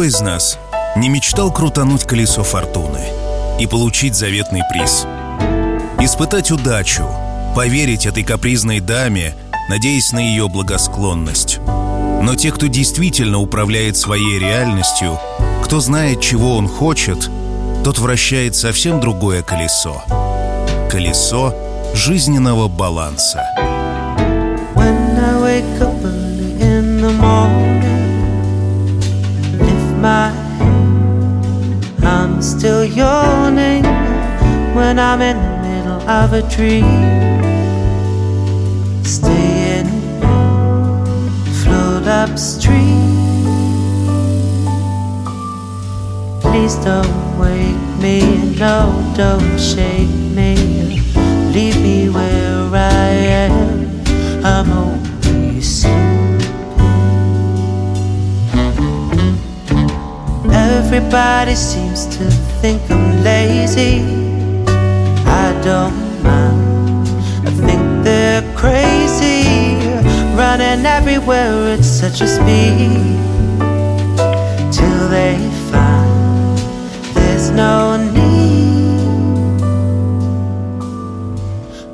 Кто из нас не мечтал крутануть колесо фортуны и получить заветный приз? Испытать удачу, поверить этой капризной даме, надеясь на ее благосклонность. Но те, кто действительно управляет своей реальностью, кто знает, чего он хочет, тот вращает совсем другое колесо. Колесо жизненного баланса. When I wake up early in the morning, head, I'm still yawning when I'm in the middle of a dream. Stay in float upstream. Please don't wake me, no, don't shake me. Leave me where I am. I'm only Everybody seems to think I'm lazy. I don't mind. I think they're crazy, running everywhere at such a speed till they find there's no need.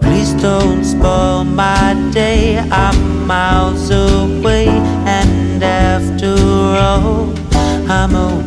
Please don't spoil my day. I'm miles away, and after all, I'm only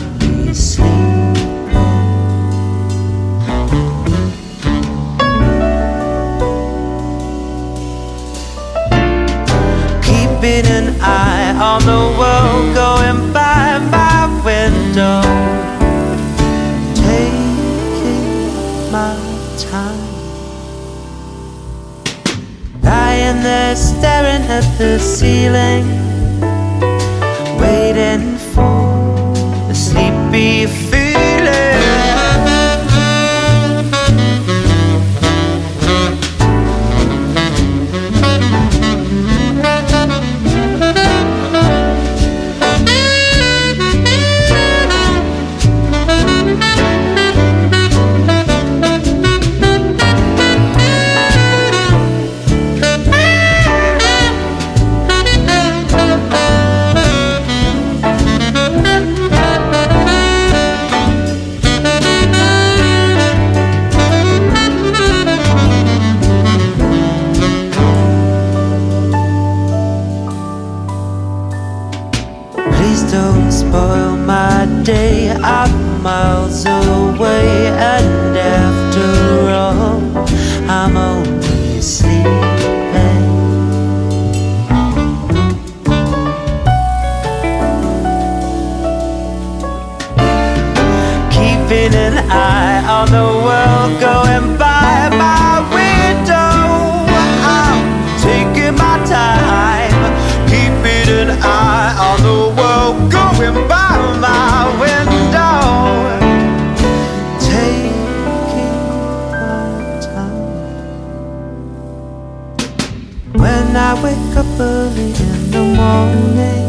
morning,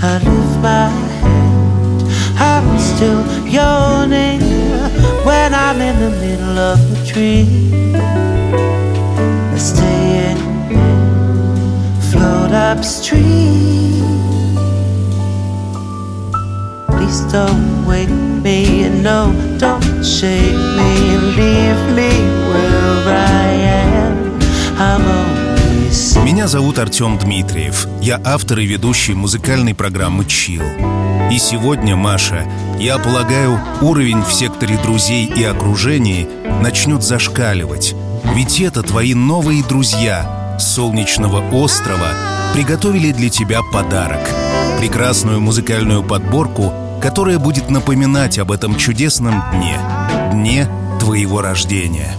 I lift my head. I'm still yawning when I'm in the middle of a dream. I stay in float upstream. Please don't wake me, no, don't shake me, and leave me where I Меня зовут Артем Дмитриев. Я автор и ведущий музыкальной программы «Чил». И сегодня, Маша, я полагаю, уровень в секторе друзей и окружении начнет зашкаливать. Ведь это твои новые друзья с солнечного острова приготовили для тебя подарок. Прекрасную музыкальную подборку, которая будет напоминать об этом чудесном дне. Дне твоего рождения.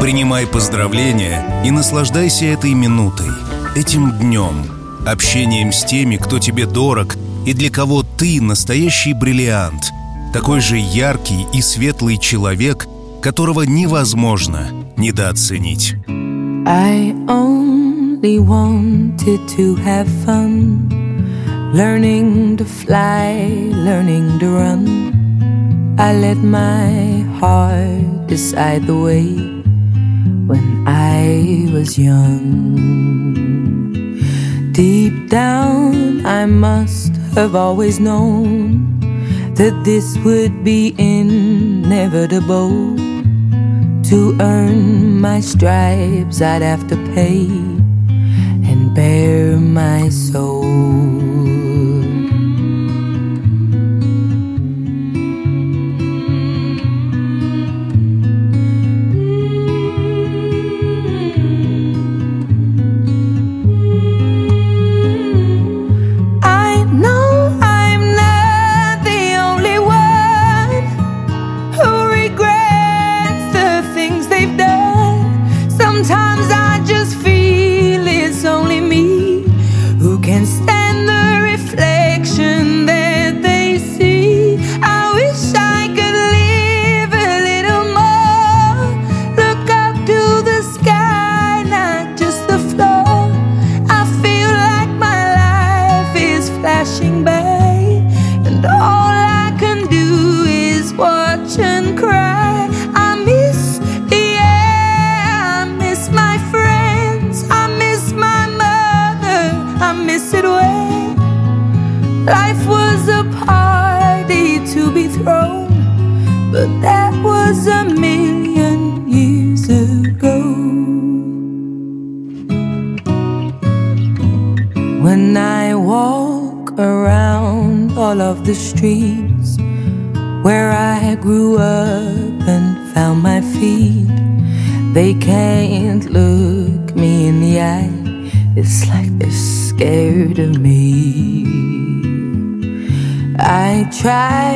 Принимай поздравления и наслаждайся этой минутой, этим днем, общением с теми, кто тебе дорог и для кого ты настоящий бриллиант, такой же яркий и светлый человек, которого невозможно недооценить. I let my heart decide the way I was young. Deep down, I must have always known that this would be inevitable. To earn my stripes, I'd have to pay and bare my soul.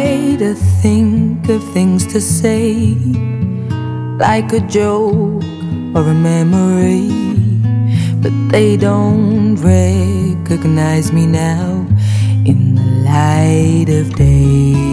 Try to think of things to say, like a joke or a memory, but they don't recognize me now in the light of day.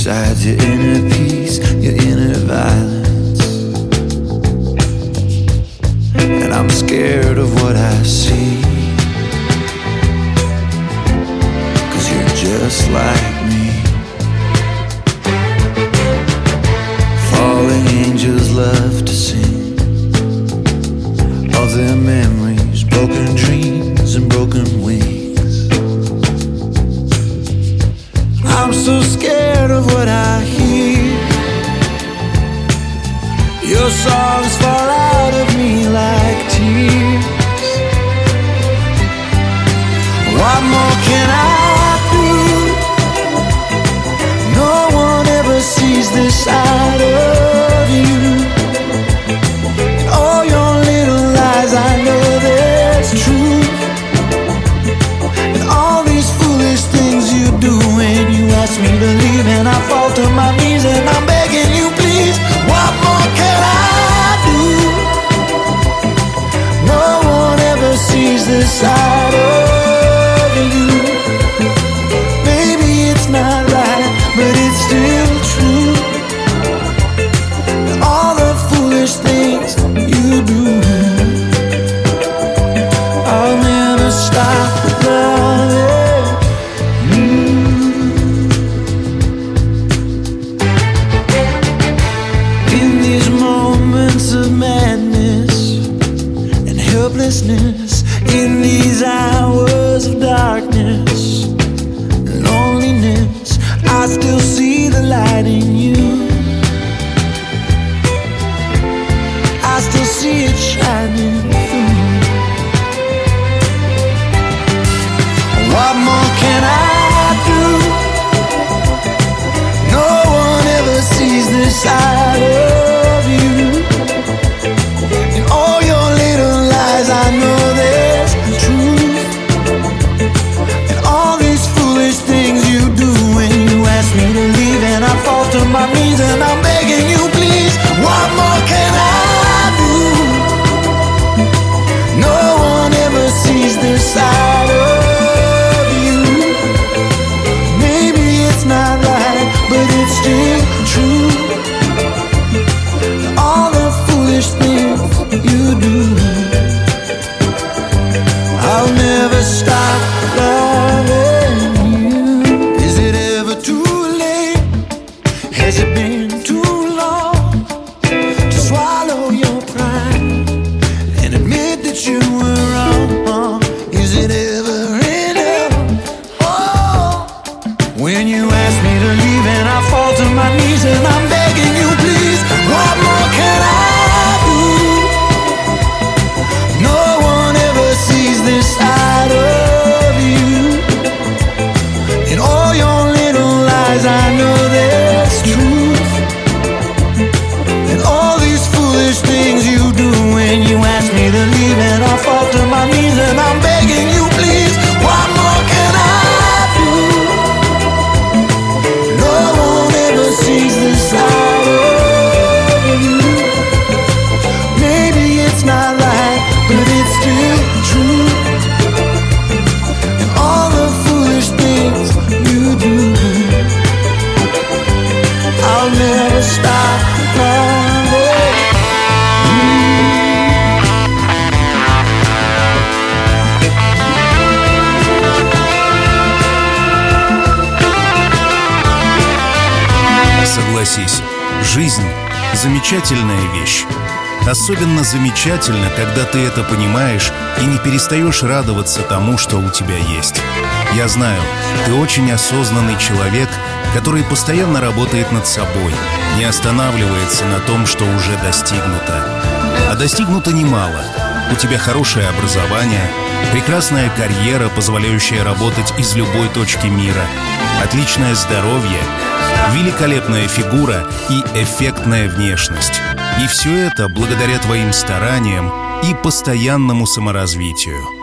inside your inner peace, your inner violence. And I'm scared of what I see. Cause you're just like me. Falling angels love to sing of their memories, broken dreams, and broken wings. I'm so scared of what I hear. Your songs fall out of me like tears. What more can I do? No one ever sees this side of. makes me believe, and I fall to my knees, and I'm begging you, please. What more can I do? No one ever sees this side of. Замечательная вещь. Особенно замечательно, когда ты это понимаешь и не перестаешь радоваться тому, что у тебя есть. Я знаю, ты очень осознанный человек, который постоянно работает над собой, не останавливается на том, что уже достигнуто. А достигнуто немало. У тебя хорошее образование, прекрасная карьера, позволяющая работать из любой точки мира, отличное здоровье — великолепная фигура и эффектная внешность. И все это благодаря твоим стараниям и постоянному саморазвитию.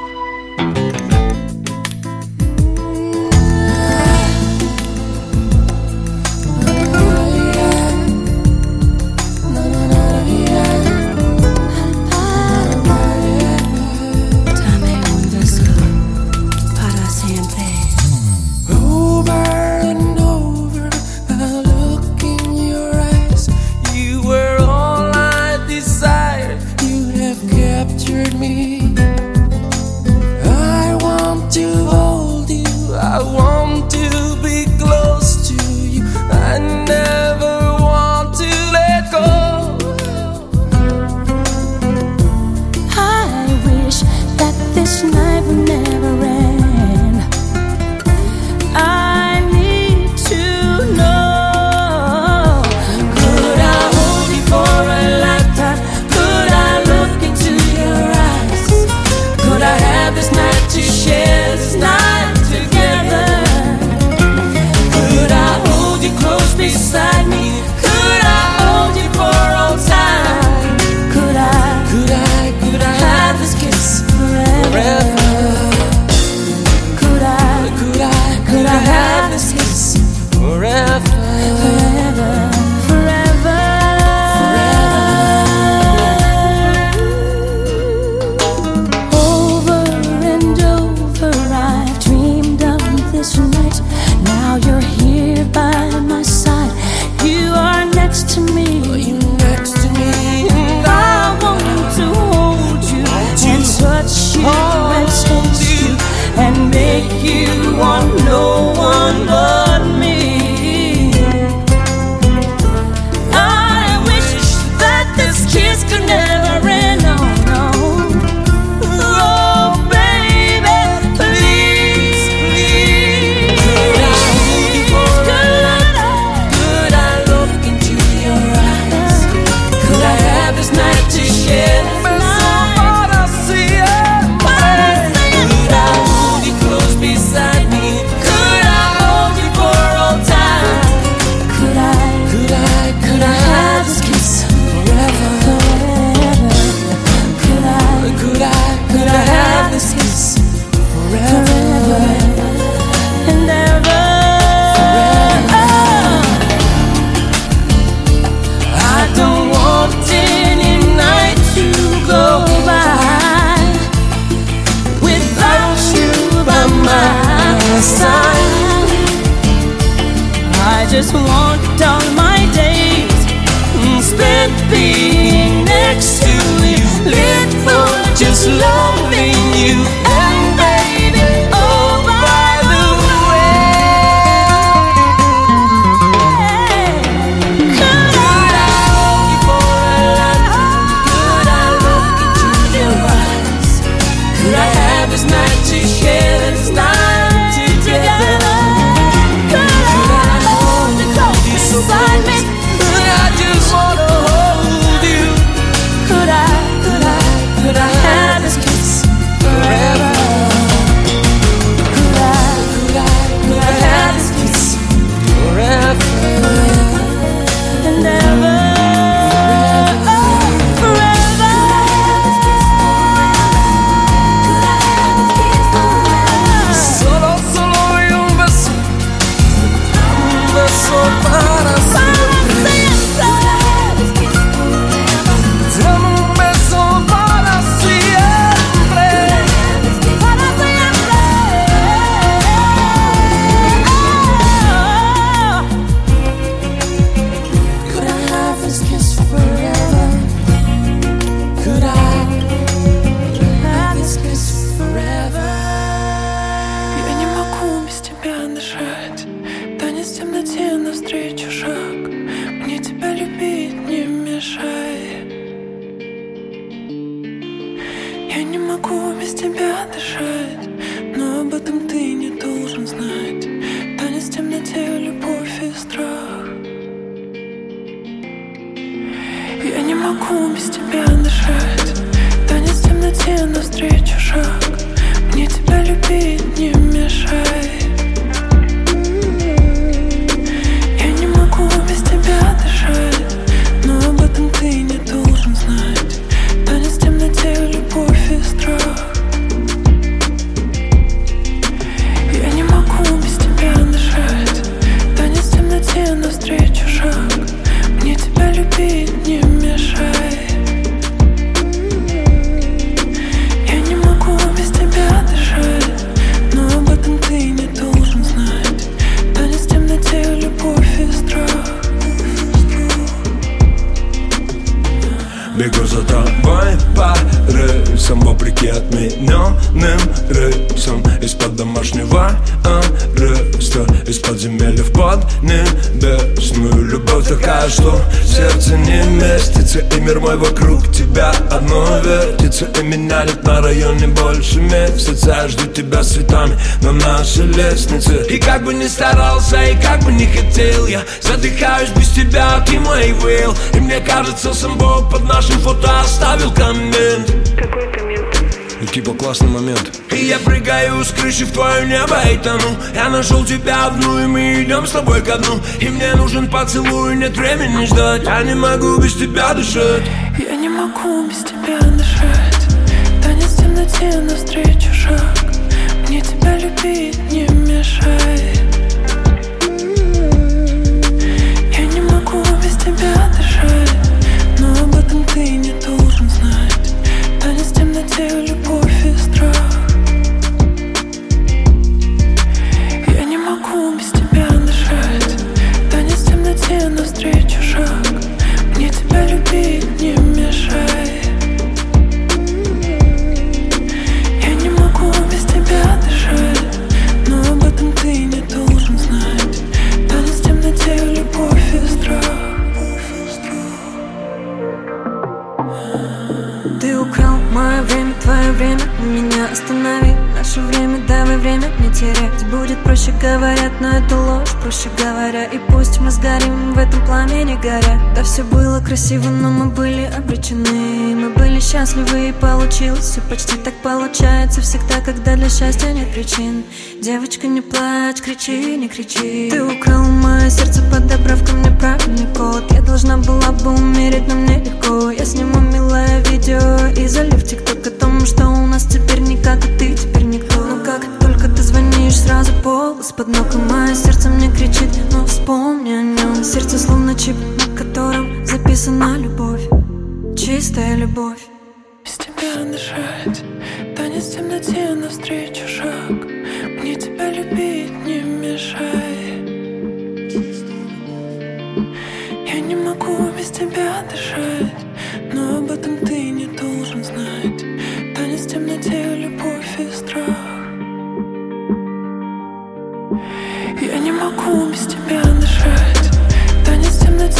Бы ни старался, и как бы не хотел. Я задыхаюсь без тебя, ты мой вейл И мне кажется, сам Бог под нашим фото оставил коммент. Какой коммент? Типа классный момент. И я прыгаю с крыши в твое небо и тону. Я нашел тебя одну, и мы идем с тобой ко дну. И мне нужен поцелуй, нет времени ждать. Я не могу без тебя дышать. Я не могу без тебя дышать. Танец в темноте навстречу шаг. Мне тебя любить не не могу тебя дышать Но об этом ты не должен знать. Танец темноте, Наше время, давай время не терять. Будет проще, говорят, но это ложь Проще говоря, и пусть мы сгорим в этом пламени горя. Да все было красиво, но мы были обречены. Мы были счастливы и получилось Все почти так получается всегда, когда для счастья нет причин. Девочка, не плачь, кричи, не кричи. Ты украл мое сердце, подобрав ко мне правильный код. Я должна была бы умереть, но мне легко. Я сниму милое видео и залив тикток о том, что у нас теперь никак, и ты теперь сразу пол из-под ног И мое сердце мне кричит, но вспомни о нем Сердце словно чип, на котором записана любовь Чистая любовь. Без тебя дышать, танец в темноте навстречу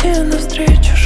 тебе навстречу.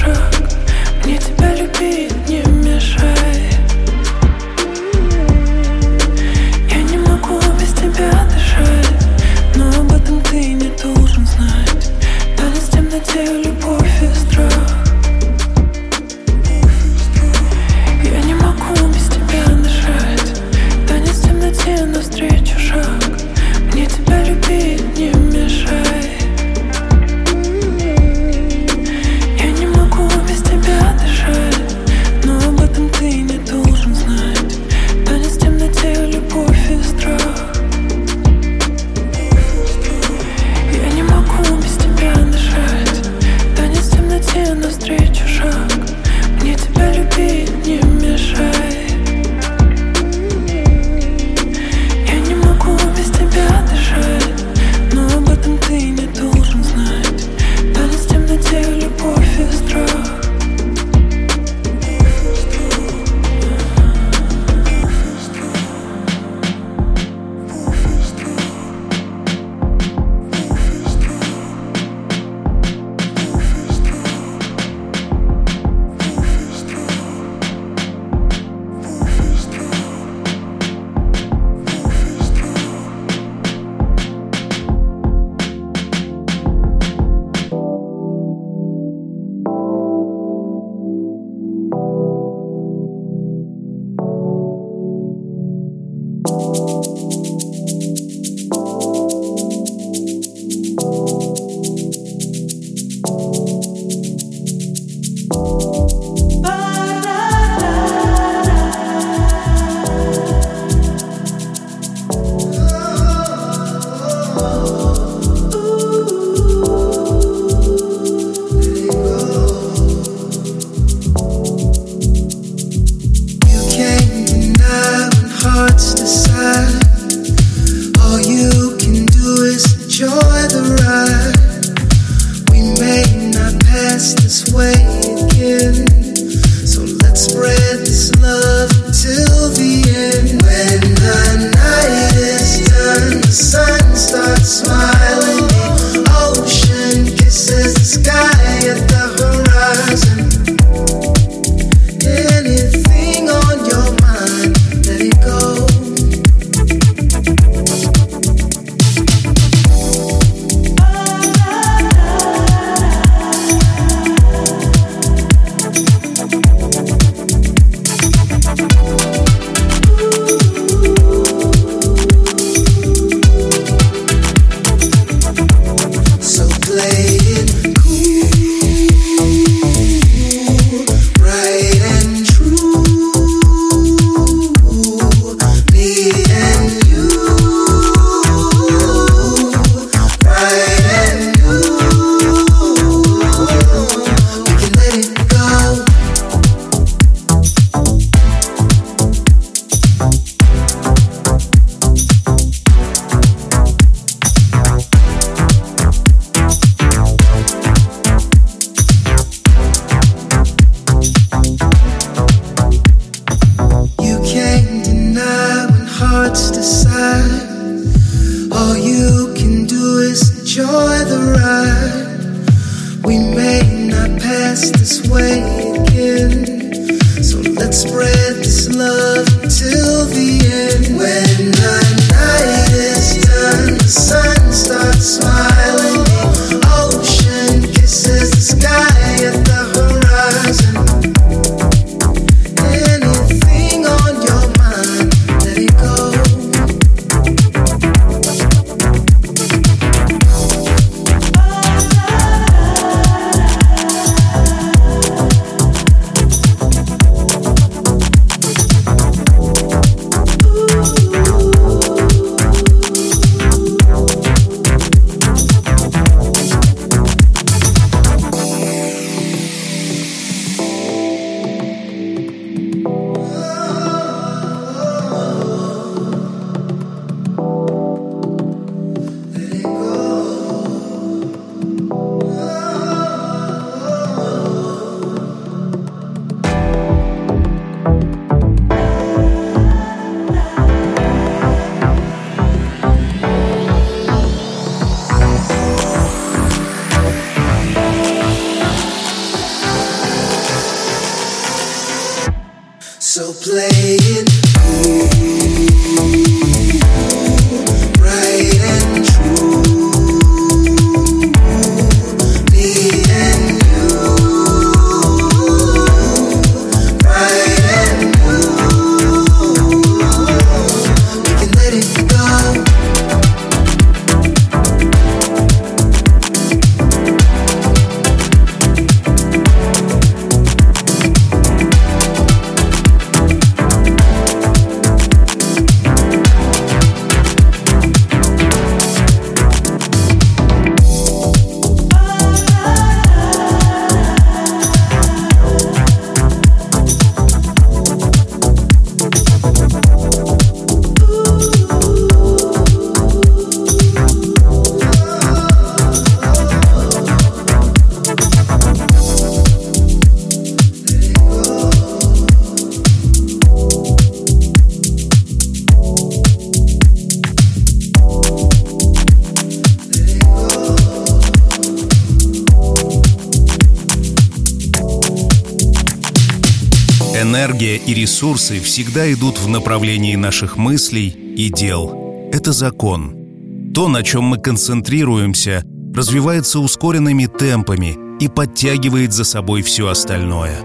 И ресурсы всегда идут в направлении наших мыслей и дел. Это закон. То, на чем мы концентрируемся, развивается ускоренными темпами и подтягивает за собой все остальное.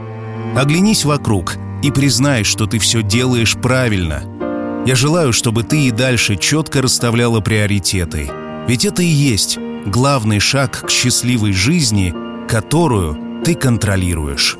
Оглянись вокруг и признай, что ты все делаешь правильно. Я желаю, чтобы ты и дальше четко расставляла приоритеты. Ведь это и есть главный шаг к счастливой жизни, которую ты контролируешь.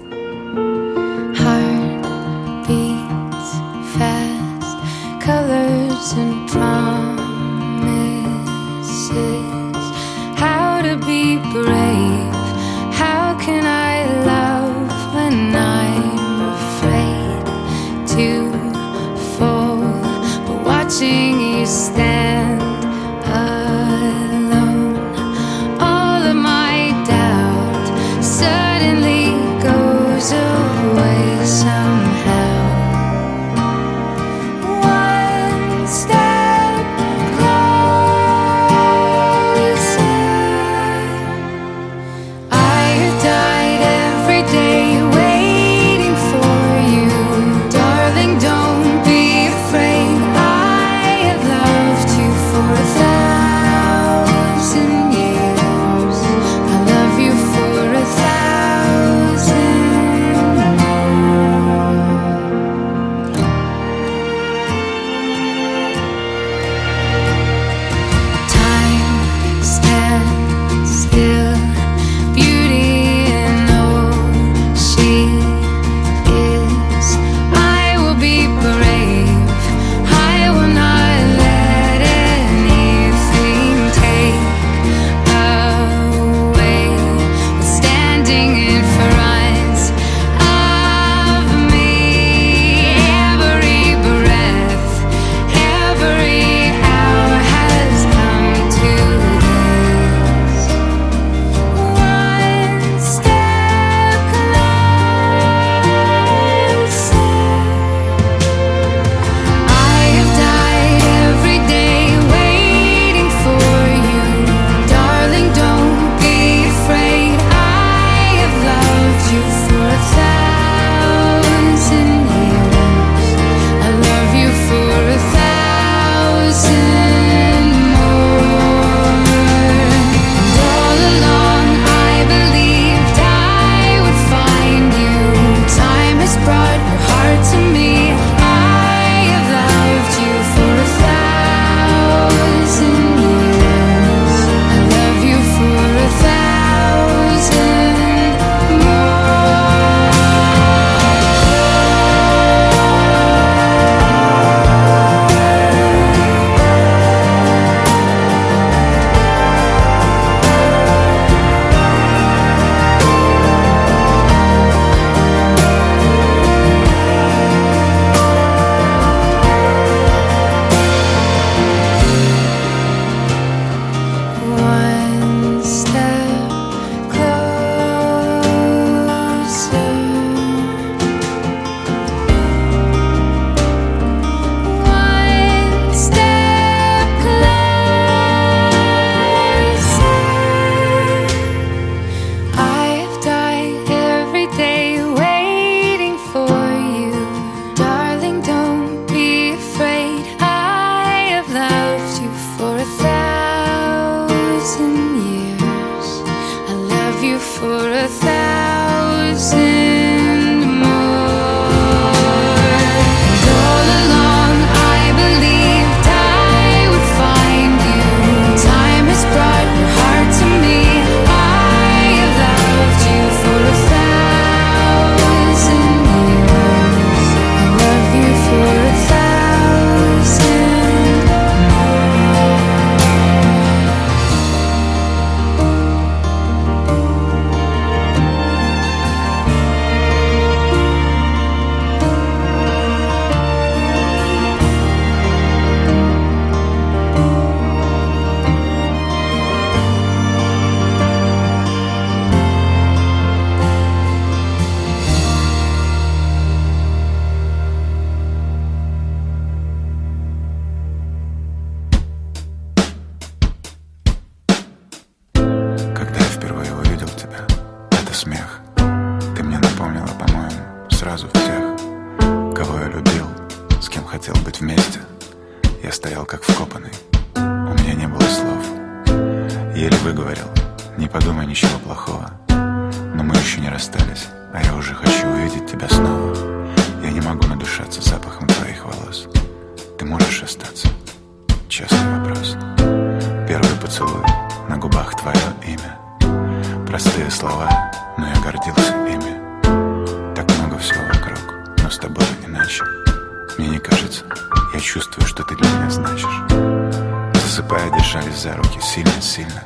сердце. Я чувствую, что ты для меня значишь. Засыпая, держались за руки сильно-сильно.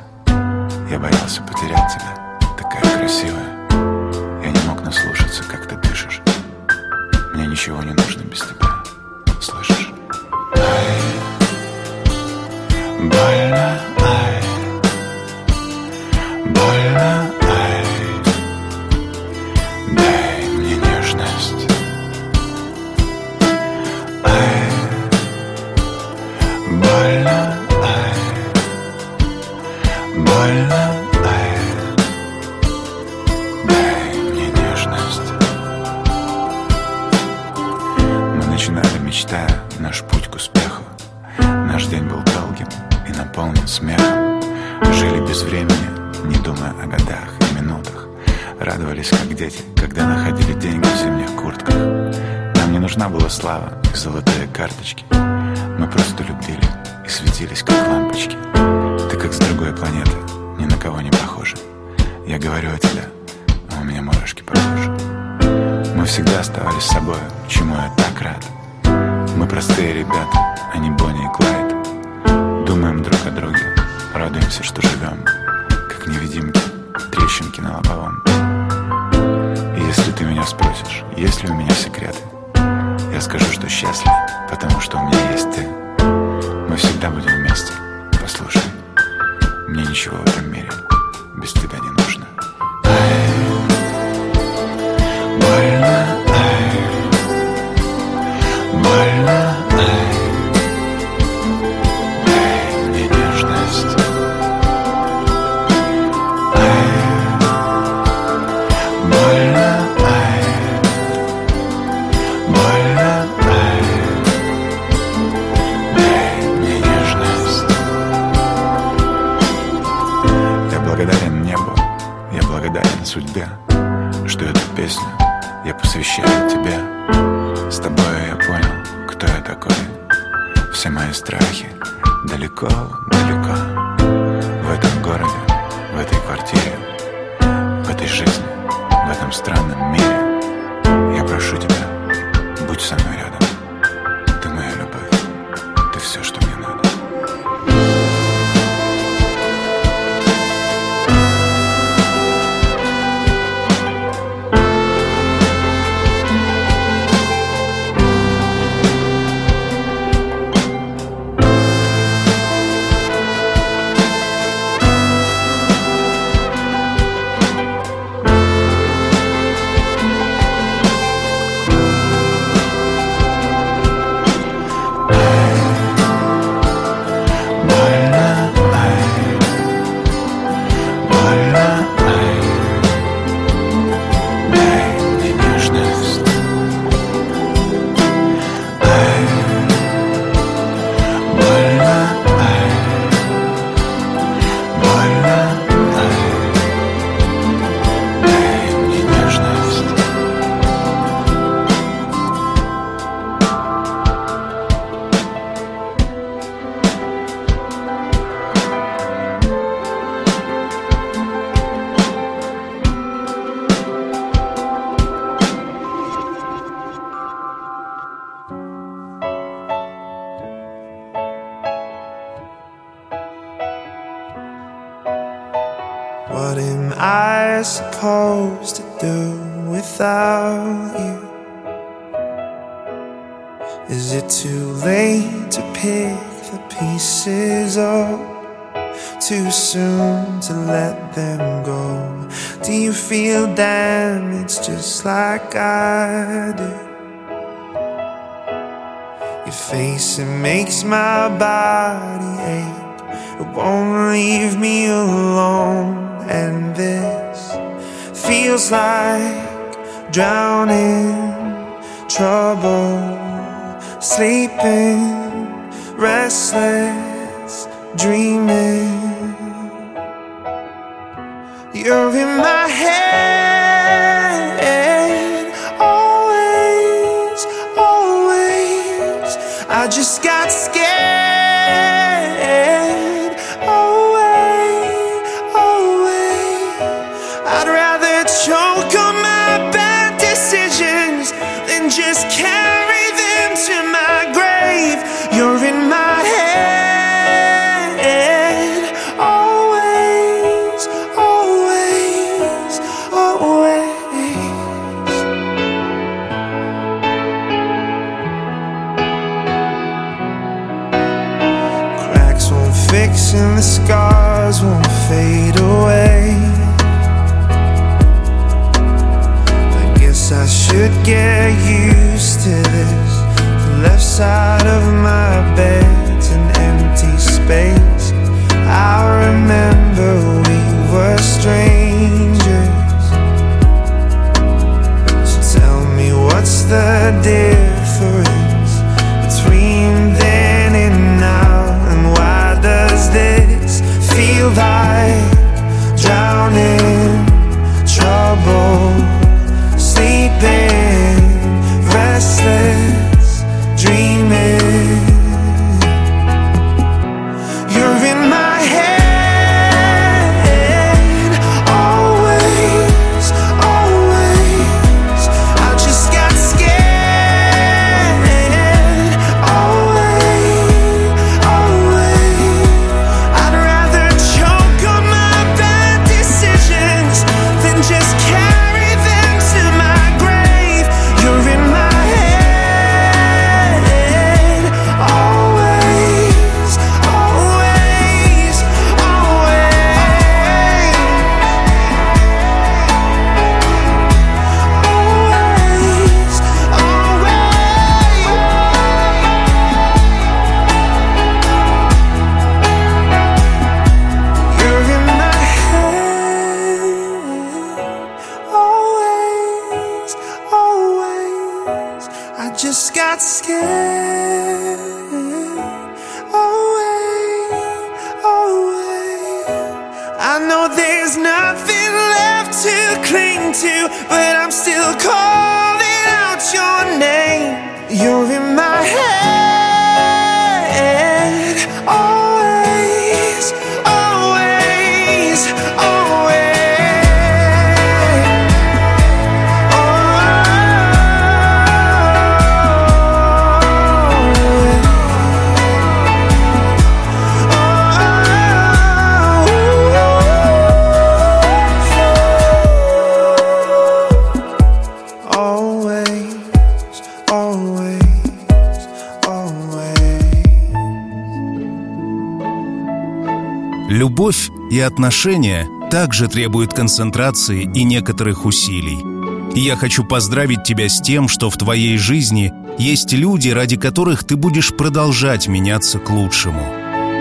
Я боялся потерять тебя, такая красивая. Я не мог наслушаться, как ты дышишь. Мне ничего не нужно без тебя, слышишь? Ай, больно. You feel damaged just like I do? Your face, it makes my body ache. It won't leave me alone. And this feels like drowning trouble sleeping, restless, dreaming. You're in my head, always, always. I just got scared. And the scars won't fade away. I guess I should get used to this The left side of my bed's an empty space. I remember we were strangers. So tell me what's the difference survive. Drowning. just got scared away, away. I know there's nothing left to cling to, but I'm still calling out your name. You're in my head. И отношения также требуют концентрации и некоторых усилий. И я хочу поздравить тебя с тем, что в твоей жизни есть люди, ради которых ты будешь продолжать меняться к лучшему.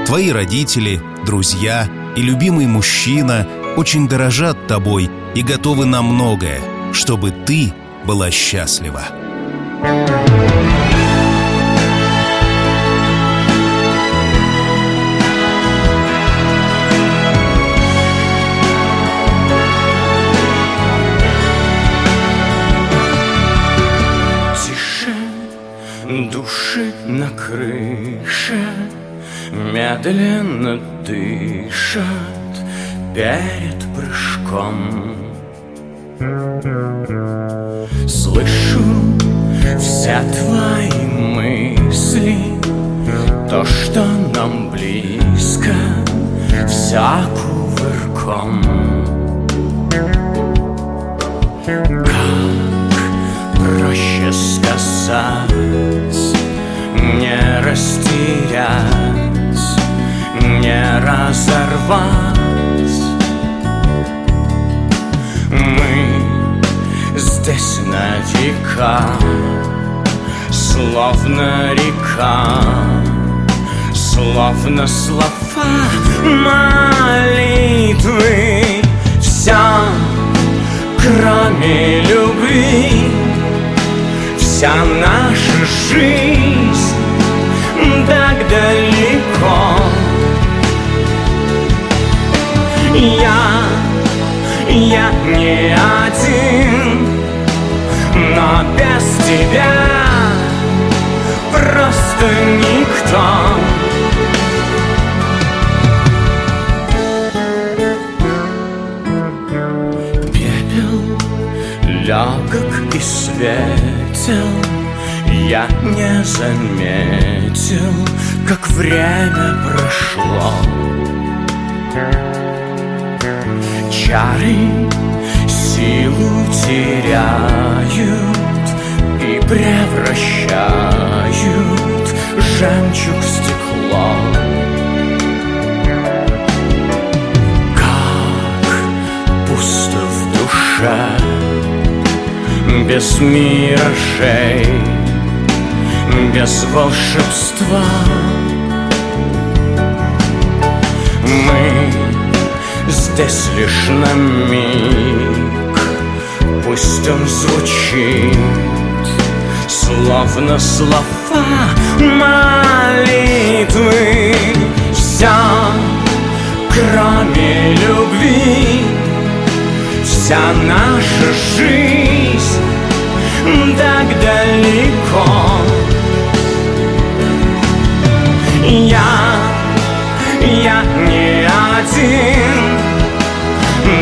Твои родители, друзья и любимый мужчина очень дорожат тобой и готовы на многое, чтобы ты была счастлива. души Медленно дышат перед прыжком. Слышу все твои мысли То, что нам близко, вся кувырком. Проще сказать, не растерять, не разорвать. Мы здесь на века, словно река, словно слова молитвы, вся кроме любви вся наша жизнь так далеко. Я, я не один, но без тебя просто никто. Легок и свет заметил, я не заметил, как время прошло. Чары силу теряют и превращают жемчуг в стекло. Как пусто в душе без миражей, без волшебства. Мы здесь лишь на миг, пусть он звучит, словно слова молитвы. Вся, кроме любви, вся наша жизнь так далеко. Я, я не один,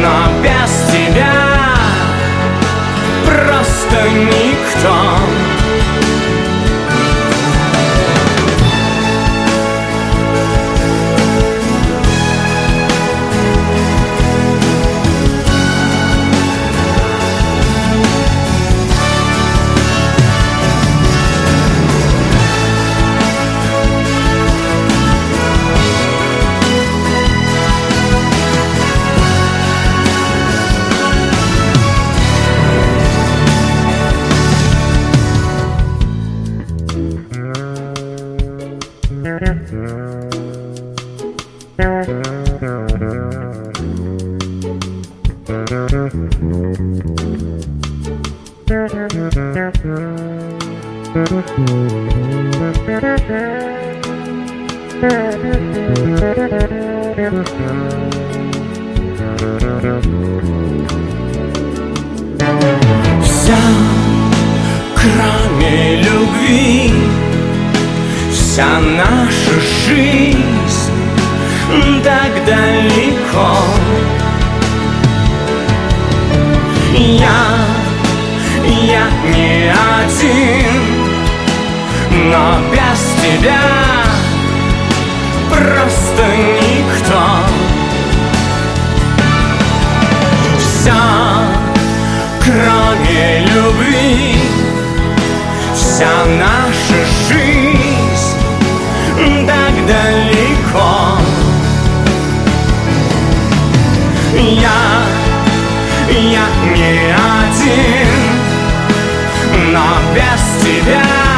но без тебя просто никто любви, вся наша жизнь так далеко. Я, я не один, но без тебя просто никто. Вся, вся наша жизнь так далеко. Я, я не один, но без тебя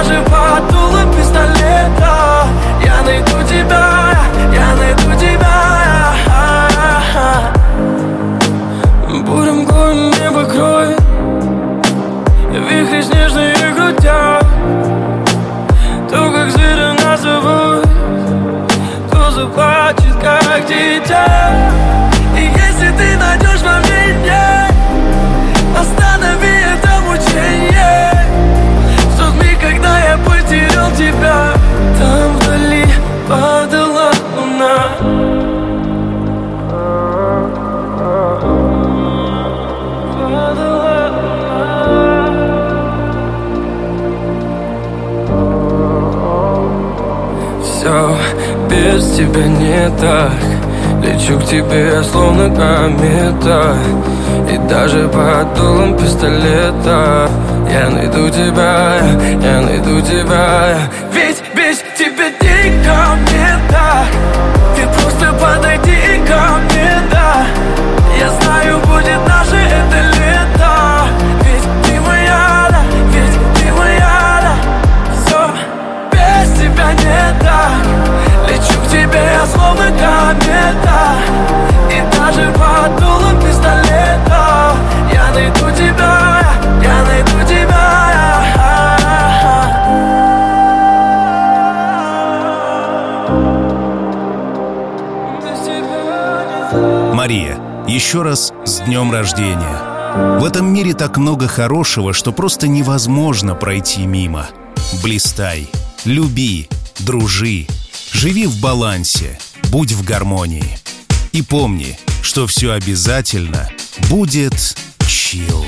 даже под дулом пистолета. Я найду тебя, я найду тебя. Бурем горн небо кроет Вихри снежные грудя. То, как зверя нас зовут То заплачет, как дитя тебя не так. Лечу к тебе, словно комета. И даже под дулом пистолета. Я найду тебя, я найду тебя. Ведь без тебя дико мне так. Ты просто подойди словно комета. И даже под дулом пистолета. Я найду тебя, я найду тебя. Мария, еще раз с днем рождения. В этом мире так много хорошего, что просто невозможно пройти мимо. Блистай, люби, дружи, Живи в балансе, будь в гармонии. И помни, что все обязательно будет чил.